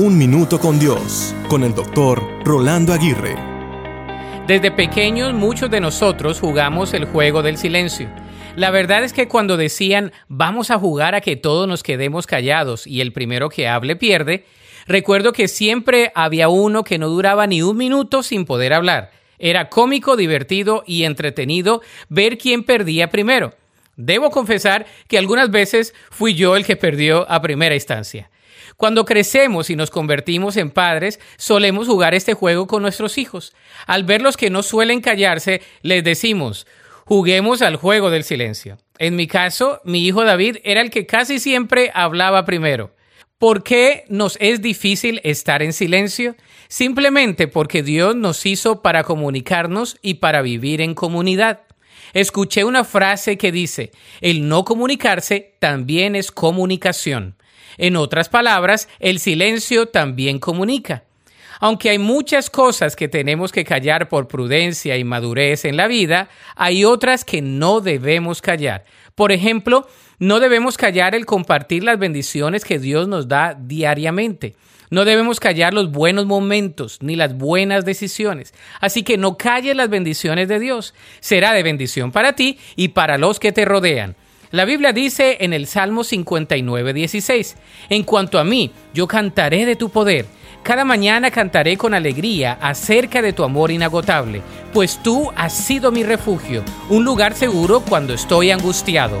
Un Minuto con Dios, con el doctor Rolando Aguirre. Desde pequeños muchos de nosotros jugamos el juego del silencio. La verdad es que cuando decían vamos a jugar a que todos nos quedemos callados y el primero que hable pierde, recuerdo que siempre había uno que no duraba ni un minuto sin poder hablar. Era cómico, divertido y entretenido ver quién perdía primero. Debo confesar que algunas veces fui yo el que perdió a primera instancia. Cuando crecemos y nos convertimos en padres, solemos jugar este juego con nuestros hijos. Al verlos que no suelen callarse, les decimos, juguemos al juego del silencio. En mi caso, mi hijo David era el que casi siempre hablaba primero. ¿Por qué nos es difícil estar en silencio? Simplemente porque Dios nos hizo para comunicarnos y para vivir en comunidad. Escuché una frase que dice, el no comunicarse también es comunicación. En otras palabras, el silencio también comunica. Aunque hay muchas cosas que tenemos que callar por prudencia y madurez en la vida, hay otras que no debemos callar. Por ejemplo, no debemos callar el compartir las bendiciones que Dios nos da diariamente. No debemos callar los buenos momentos ni las buenas decisiones. Así que no calles las bendiciones de Dios. Será de bendición para ti y para los que te rodean. La Biblia dice en el Salmo 59, 16, En cuanto a mí, yo cantaré de tu poder. Cada mañana cantaré con alegría acerca de tu amor inagotable, pues tú has sido mi refugio, un lugar seguro cuando estoy angustiado.